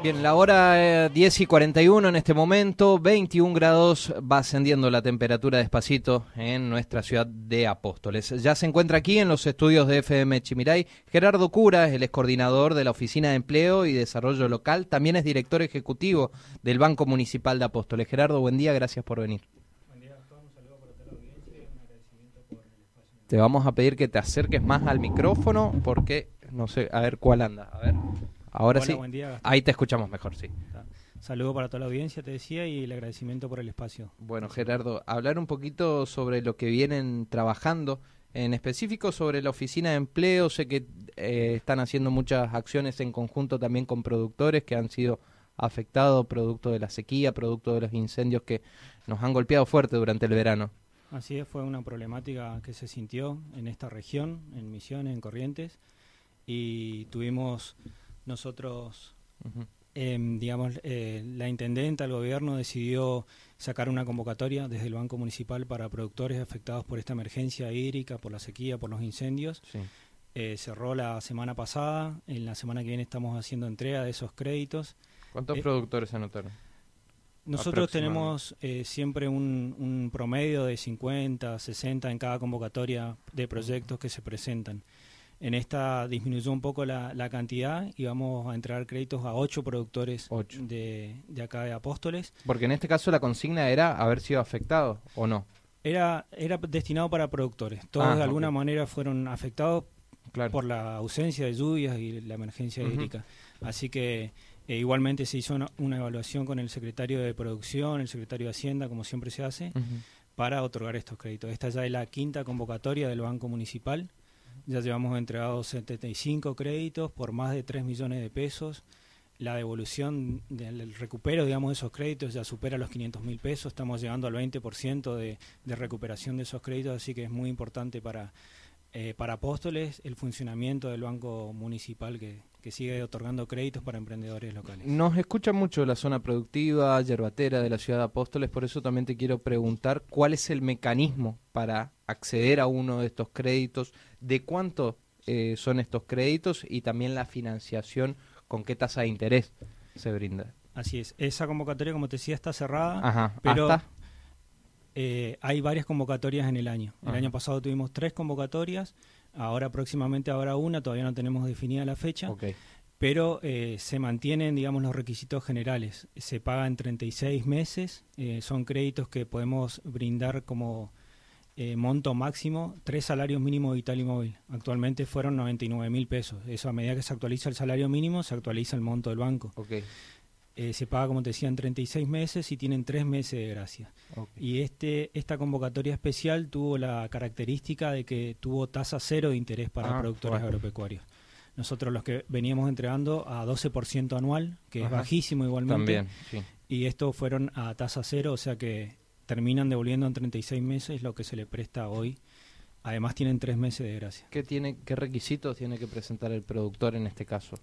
Bien, la hora eh, 10 y 41 en este momento, 21 grados, va ascendiendo la temperatura despacito en nuestra ciudad de Apóstoles. Ya se encuentra aquí en los estudios de FM Chimiray Gerardo Cura, él es coordinador de la Oficina de Empleo y Desarrollo Local, también es director ejecutivo del Banco Municipal de Apóstoles. Gerardo, buen día, gracias por venir. Te vamos a pedir que te acerques más al micrófono porque no sé, a ver cuál anda. A ver, ahora Hola, sí. buen día, Gastón. Ahí te escuchamos mejor, sí. Saludo para toda la audiencia, te decía, y el agradecimiento por el espacio. Bueno, Gerardo, hablar un poquito sobre lo que vienen trabajando, en específico sobre la oficina de empleo. Sé que eh, están haciendo muchas acciones en conjunto también con productores que han sido afectados producto de la sequía, producto de los incendios que nos han golpeado fuerte durante el verano. Así es, fue una problemática que se sintió en esta región, en Misiones, en Corrientes, y tuvimos nosotros, em, digamos, eh, la intendenta, el gobierno decidió sacar una convocatoria desde el Banco Municipal para productores afectados por esta emergencia hídrica, por la sequía, por los incendios. Sí. Eh, cerró la semana pasada, en la semana que viene estamos haciendo entrega de esos créditos. ¿Cuántos Eh, productores se anotaron? Nosotros tenemos eh, siempre un, un promedio de 50, 60 en cada convocatoria de proyectos que se presentan. En esta disminuyó un poco la, la cantidad y vamos a entregar créditos a ocho productores Ocho. De, de acá de Apóstoles. Porque en este caso la consigna era haber sido afectado o no. Era, era destinado para productores. Todos Ah, de alguna manera fueron afectados Claro. por la ausencia de lluvias y la emergencia hídrica. Así que eh, igualmente se hizo una, una evaluación con el secretario de Producción, el secretario de Hacienda, como siempre se hace, para otorgar estos créditos. Esta ya es la quinta convocatoria del Banco Municipal. Ya llevamos entregados 75 créditos por más de 3 millones de pesos. La devolución el recupero, digamos, de esos créditos ya supera los 500 mil pesos. Estamos llegando al 20% de, de recuperación de esos créditos, así que es muy importante para, eh, para Apóstoles el funcionamiento del Banco Municipal que, que sigue otorgando créditos para emprendedores locales. Nos escucha mucho la zona productiva, yerbatera de la ciudad de Apóstoles, por eso también te quiero preguntar cuál es el mecanismo para acceder a uno de estos créditos, de cuánto eh, son estos créditos y también la financiación, con qué tasa de interés se brinda. Así es. Esa convocatoria, como te decía, está cerrada. Ajá, pero hasta eh, hay varias convocatorias en el año. El Ajá. año pasado tuvimos tres convocatorias, ahora próximamente habrá una, todavía no tenemos definida la fecha, pero eh, se mantienen, digamos, los requisitos generales. Se paga en 36 meses, eh, son créditos que podemos brindar como eh, monto máximo, tres salarios mínimos vital y móvil. Actualmente fueron 99 mil pesos. Eso a medida que se actualiza el salario mínimo, se actualiza el monto del banco. Eh, se paga, como te decía, en 36 meses y tienen tres meses de gracia. Y este, esta convocatoria especial tuvo la característica de que tuvo tasa cero de interés para Ah, productores agropecuarios. Nosotros los que veníamos entregando a 12% anual, que es bajísimo igualmente, También, sí. y estos fueron a tasa cero, o sea que terminan devolviendo en 36 meses lo que se le presta hoy. Además tienen tres meses de gracia. ¿Qué, tiene, ¿Qué requisitos tiene que presentar el productor en este caso?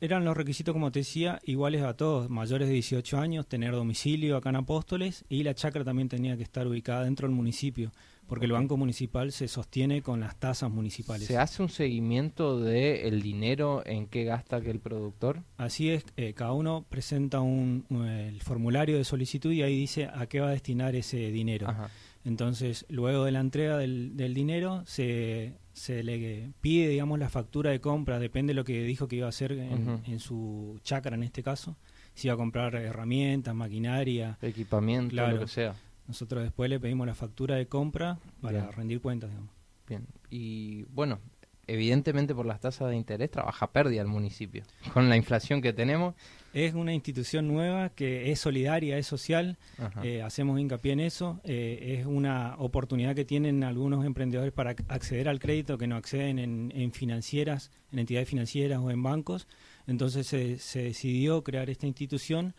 Eran los requisitos, como te decía, iguales a todos, mayores de 18 años, tener domicilio acá en Apóstoles y la chacra también tenía que estar ubicada dentro del municipio, porque el. Banco Municipal se sostiene con las tasas municipales. ¿Se hace un seguimiento del el dinero en qué gasta aquel productor? Así es, eh, cada uno presenta un, un- el formulario de solicitud y ahí dice a qué va a destinar ese dinero. Ajá. Entonces, luego de la entrega del, del dinero, se, se le pide, digamos, la factura de compra, depende de lo que dijo que iba a hacer en, su chacra en este caso, si iba a comprar herramientas, maquinaria. Equipamiento, Claro. lo que sea. Nosotros después le pedimos la factura de compra para Bien. rendir cuentas, digamos. Bien. Y bueno, evidentemente por las tasas de interés trabaja pérdida el municipio. Con la inflación que tenemos. Es una institución nueva que es solidaria, es social, eh, hacemos hincapié en eso, eh, es una oportunidad que tienen algunos emprendedores para ac- acceder al crédito que no acceden en, en financieras, en entidades financieras o en bancos, entonces se, se decidió crear esta institución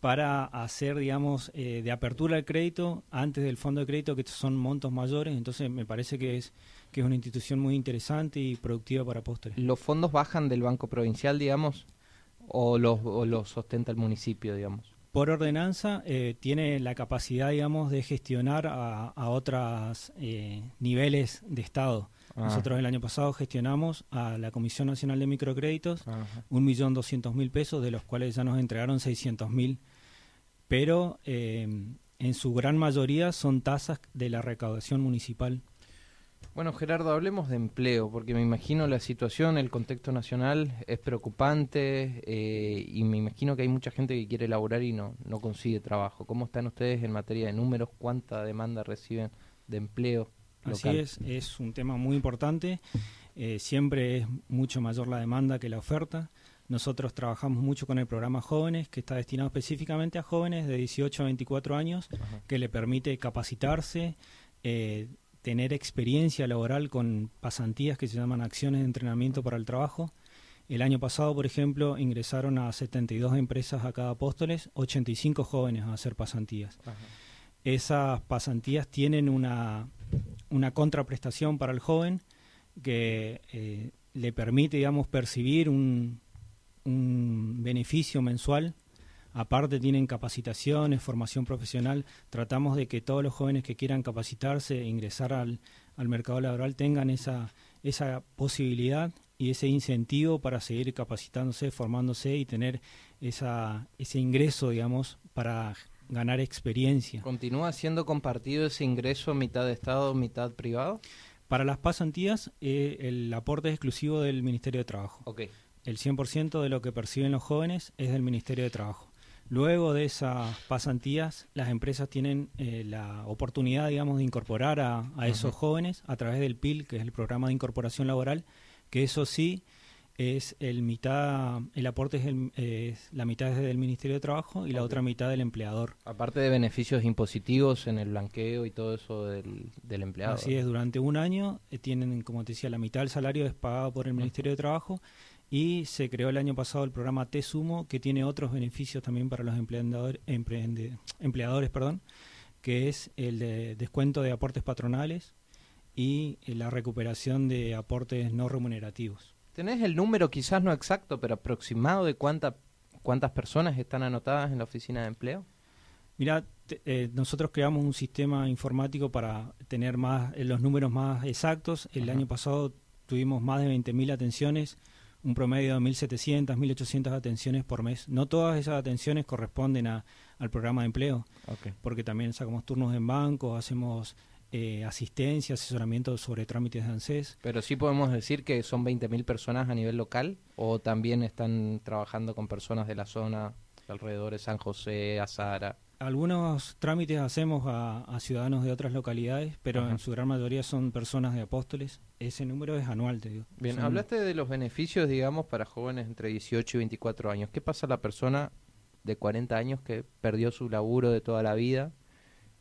para hacer, digamos, eh, de apertura al crédito antes del fondo de crédito, que son montos mayores. Entonces, me parece que es que es una institución muy interesante y productiva para Apóstoles. ¿Los fondos bajan del Banco Provincial, digamos, o los, o los sostenta el municipio, digamos? Por ordenanza, eh, tiene la capacidad, digamos, de gestionar a, a otros eh, niveles de Estado. Ah. Nosotros el año pasado gestionamos a la Comisión Nacional de Microcréditos un millón doscientos mil pesos, de los cuales ya nos entregaron seiscientos mil, pero eh, en su gran mayoría son tasas de la recaudación municipal. Bueno, Gerardo, hablemos de empleo, porque me imagino la situación, el contexto nacional es preocupante eh, y me imagino que hay mucha gente que quiere laborar y no, no consigue trabajo. ¿Cómo están ustedes en materia de números? ¿Cuánta demanda reciben de empleo? Así es, es un tema muy importante. Eh, siempre es mucho mayor la demanda que la oferta. Nosotros trabajamos mucho con el programa Jóvenes, que está destinado específicamente a jóvenes de 18 a 24 años, Ajá. que le permite capacitarse, eh, tener experiencia laboral con pasantías que se llaman acciones de entrenamiento para el trabajo. El año pasado, por ejemplo, ingresaron a 72 empresas a cada Apóstoles, 85 jóvenes a hacer pasantías. Ajá. Esas pasantías tienen una, una contraprestación para el joven que eh, le permite, digamos, percibir un, un beneficio mensual. Aparte tienen capacitaciones, formación profesional. Tratamos de que todos los jóvenes que quieran capacitarse e ingresar al, al mercado laboral tengan esa, esa posibilidad y ese incentivo para seguir capacitándose, formándose y tener esa, ese ingreso, digamos, para ganar experiencia. ¿Continúa siendo compartido ese ingreso mitad de Estado, mitad privado? Para las pasantías, eh, el aporte es exclusivo del Ministerio de Trabajo. Ok. El 100% de lo que perciben los jóvenes es del Ministerio de Trabajo. Luego de esas pasantías, las empresas tienen eh, la oportunidad, digamos, de incorporar a, a esos jóvenes a través del PIL, que es el Programa de Incorporación Laboral, que eso sí es el mitad, el aporte es, el- es la mitad es del Ministerio de Trabajo y la otra mitad del empleador. Aparte de beneficios impositivos en el blanqueo y todo eso del, del empleado. Así es, durante un año eh, tienen, como te decía, la mitad del salario es pagado por el Ministerio de Trabajo y se creó el año pasado el programa T-Sumo que tiene otros beneficios también para los empleador- emprende- empleadores, perdón, que es el de descuento de aportes patronales y la recuperación de aportes no remunerativos. ¿Tenés el número, quizás no exacto, pero aproximado de cuánta, cuántas personas están anotadas en la oficina de empleo? Mira, eh, nosotros creamos un sistema informático para tener más eh, los números más exactos. El Ajá. año pasado tuvimos más de 20.000 atenciones, un promedio de 1.700, 1.800 atenciones por mes. No todas esas atenciones corresponden a, al programa de empleo, porque también sacamos turnos en bancos, hacemos eh, asistencia, asesoramiento sobre trámites de ANSES. Pero sí podemos decir que son 20.000 personas a nivel local o también están trabajando con personas de la zona de alrededor de San José, Azara. Algunos trámites hacemos a, a ciudadanos de otras localidades, pero Ajá. en su gran mayoría son personas de apóstoles. Ese número es anual, te digo. Bien, Son- hablaste de los beneficios, digamos, para jóvenes entre 18 y 24 años. ¿Qué pasa a la persona de 40 años que perdió su laburo de toda la vida?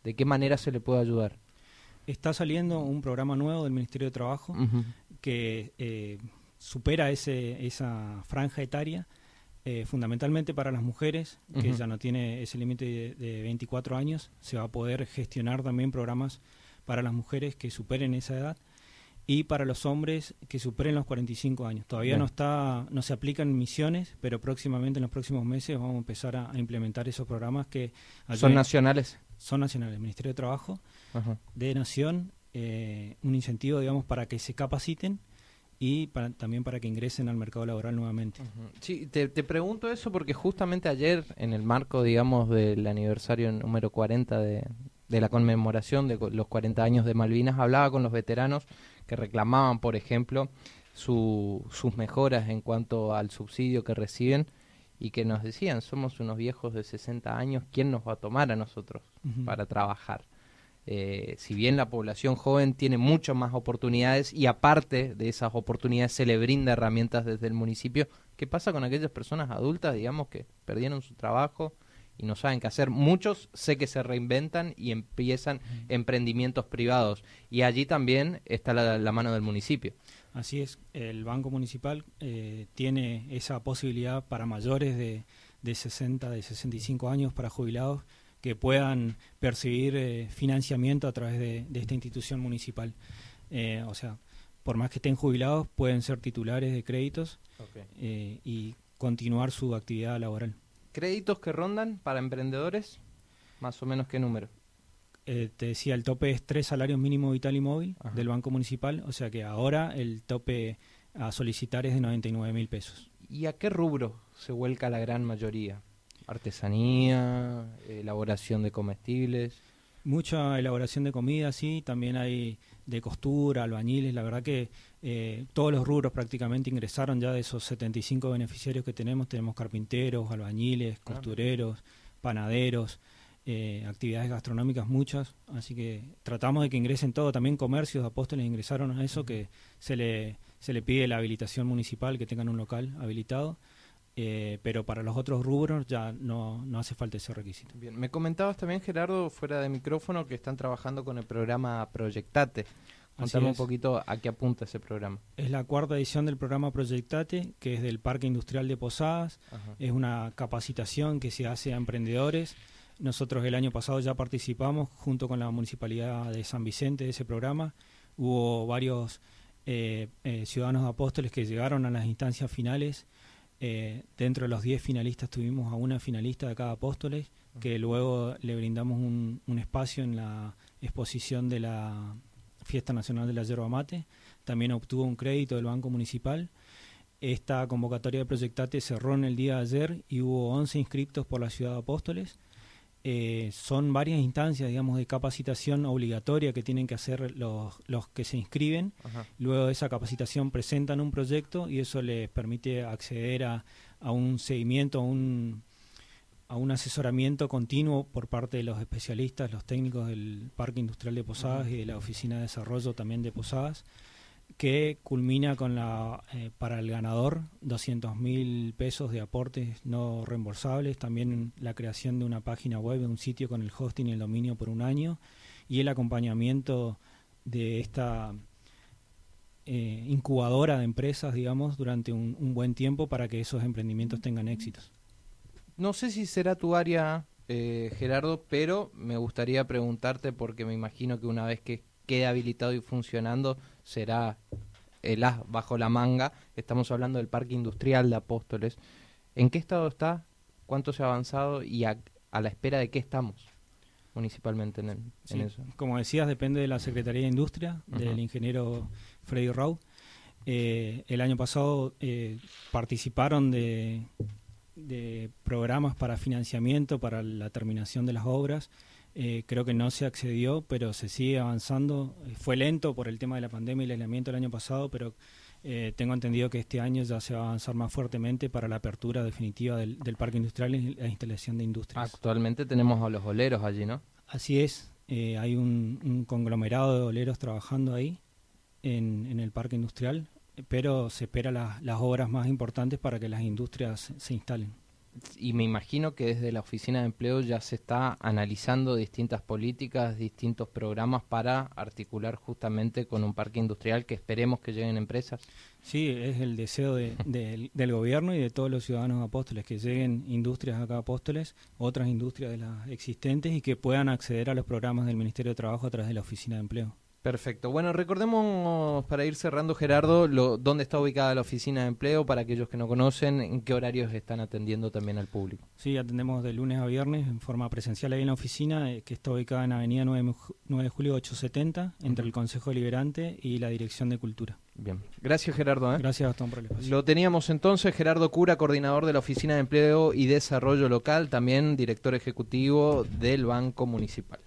¿De qué manera se le puede ayudar? Está saliendo un programa nuevo del Ministerio de Trabajo que eh, supera ese, esa franja etaria, eh, fundamentalmente para las mujeres, que ya no tiene ese límite de, de 24 años. Se va a poder gestionar también programas para las mujeres que superen esa edad y para los hombres que superen los 45 años. Todavía Bien. no está, no se aplican misiones, pero próximamente en los próximos meses vamos a empezar a, a implementar esos programas que ¿Son nacionales? son nacionales. El Ministerio de Trabajo de Nación eh, un incentivo, digamos, para que se capaciten y para- también para que ingresen al mercado laboral nuevamente. Sí, te, te pregunto eso porque justamente ayer, en el marco, digamos, del aniversario número 40 de, de la conmemoración de los 40 años de Malvinas, hablaba con los veteranos que reclamaban, por ejemplo, su- sus mejoras en cuanto al subsidio que reciben y que nos decían, somos unos viejos de 60 años, ¿quién nos va a tomar a nosotros para trabajar? Eh, si bien la población joven tiene muchas más oportunidades y aparte de esas oportunidades se le brinda herramientas desde el municipio, ¿qué pasa con aquellas personas adultas, digamos, que perdieron su trabajo y no saben qué hacer? Muchos sé que se reinventan y empiezan emprendimientos privados y allí también está la, la mano del municipio. Así es, el Banco Municipal eh, tiene esa posibilidad para mayores de, de 60, de 65 años para jubilados que puedan percibir eh, financiamiento a través de, esta institución municipal. Eh, o sea, por más que estén jubilados, pueden ser titulares de créditos eh, y continuar su actividad laboral. ¿Créditos que rondan para emprendedores? ¿Más o menos qué número? te decía, el tope es tres salarios mínimo vital y móvil del Banco Municipal, o sea que ahora el tope a solicitar es de 99 mil pesos. ¿Y a qué rubro se vuelca la gran mayoría? Artesanía, elaboración de comestibles. Mucha elaboración de comida, sí, también hay de costura, albañiles, la verdad que eh, todos los rubros prácticamente ingresaron ya de esos 75 beneficiarios que tenemos, tenemos carpinteros, albañiles, costureros, panaderos, eh, actividades gastronómicas muchas, así que tratamos de que ingresen todo, también comercios, apóstoles ingresaron a eso, que se le, se le pide la habilitación municipal, que tengan un local habilitado eh, pero para los otros rubros ya no, no hace falta ese requisito. Bien, me comentabas también, Gerardo, fuera de micrófono, que están trabajando con el programa Proyectate. Contame un poquito a qué apunta ese programa. Es la cuarta edición del programa Proyectate, que es del Parque Industrial de Posadas. Es una capacitación que se hace a emprendedores. Nosotros el año pasado ya participamos junto con la Municipalidad de San Vicente de ese programa. Hubo varios eh, eh, ciudadanos apóstoles que llegaron a las instancias finales eh, dentro de los 10 finalistas tuvimos a una finalista de cada Apóstoles, que luego le brindamos un, espacio en la exposición de la Fiesta Nacional de la Yerba Mate. También obtuvo un crédito del Banco Municipal. Esta convocatoria de Proyectate cerró en el día de ayer y hubo 11 inscriptos por la ciudad de Apóstoles. Eh, son varias instancias, digamos, de capacitación obligatoria que tienen que hacer los, los que se inscriben. Luego de esa capacitación presentan un proyecto y eso les permite acceder a, a un seguimiento, a un, a un asesoramiento continuo por parte de los especialistas, los técnicos del Parque Industrial de Posadas y de la Oficina de Desarrollo también de Posadas que culmina con la eh, para el ganador 200 mil pesos de aportes no reembolsables, también la creación de una página web, un sitio con el hosting y el dominio por un año y el acompañamiento de esta eh, incubadora de empresas, digamos, durante un, buen tiempo para que esos emprendimientos tengan éxitos. No sé si será tu área, eh, Gerardo, pero me gustaría preguntarte porque me imagino que una vez que quede habilitado y funcionando, será el as bajo la manga. Estamos hablando del Parque Industrial de Apóstoles. ¿En qué estado está? ¿Cuánto se ha avanzado? ¿Y a, la espera de qué estamos municipalmente en, eso? Como decías, depende de la Secretaría de Industria, del ingeniero Freddy Rau. Eh, el año pasado eh, participaron de, de programas para financiamiento para la terminación de las obras eh, creo que no se accedió, pero se sigue avanzando. Eh, fue lento por el tema de la pandemia y el aislamiento el año pasado, pero eh, tengo entendido que este año ya se va a avanzar más fuertemente para la apertura definitiva del, parque industrial y la instalación de industrias. Actualmente tenemos a los oleros allí, ¿no? Así es. hay un, conglomerado de oleros trabajando ahí en, el parque industrial, pero se espera las obras más importantes para que las industrias se instalen y me imagino que desde la oficina de empleo ya se está analizando distintas políticas, distintos programas para articular justamente con un parque industrial que esperemos que lleguen empresas. Sí, es el deseo del gobierno y de todos los ciudadanos apóstoles, que lleguen industrias acá apóstoles, otras industrias de las existentes y que puedan acceder a los programas del Ministerio de Trabajo a través de la oficina de empleo. Perfecto. Bueno, recordemos para ir cerrando, Gerardo, lo, dónde está ubicada la oficina de empleo para aquellos que no conocen, en qué horarios están atendiendo también al público. Sí, atendemos de lunes a viernes en forma presencial ahí en la oficina, eh, que está ubicada en Avenida 9, de Julio 870, entre el Consejo Liberante y la Dirección de Cultura. Bien, gracias Gerardo. ¿eh? Gracias Gastón por el espacio. Lo teníamos entonces, Gerardo Cura, coordinador de la Oficina de Empleo y Desarrollo Local, también director ejecutivo del Banco Municipal.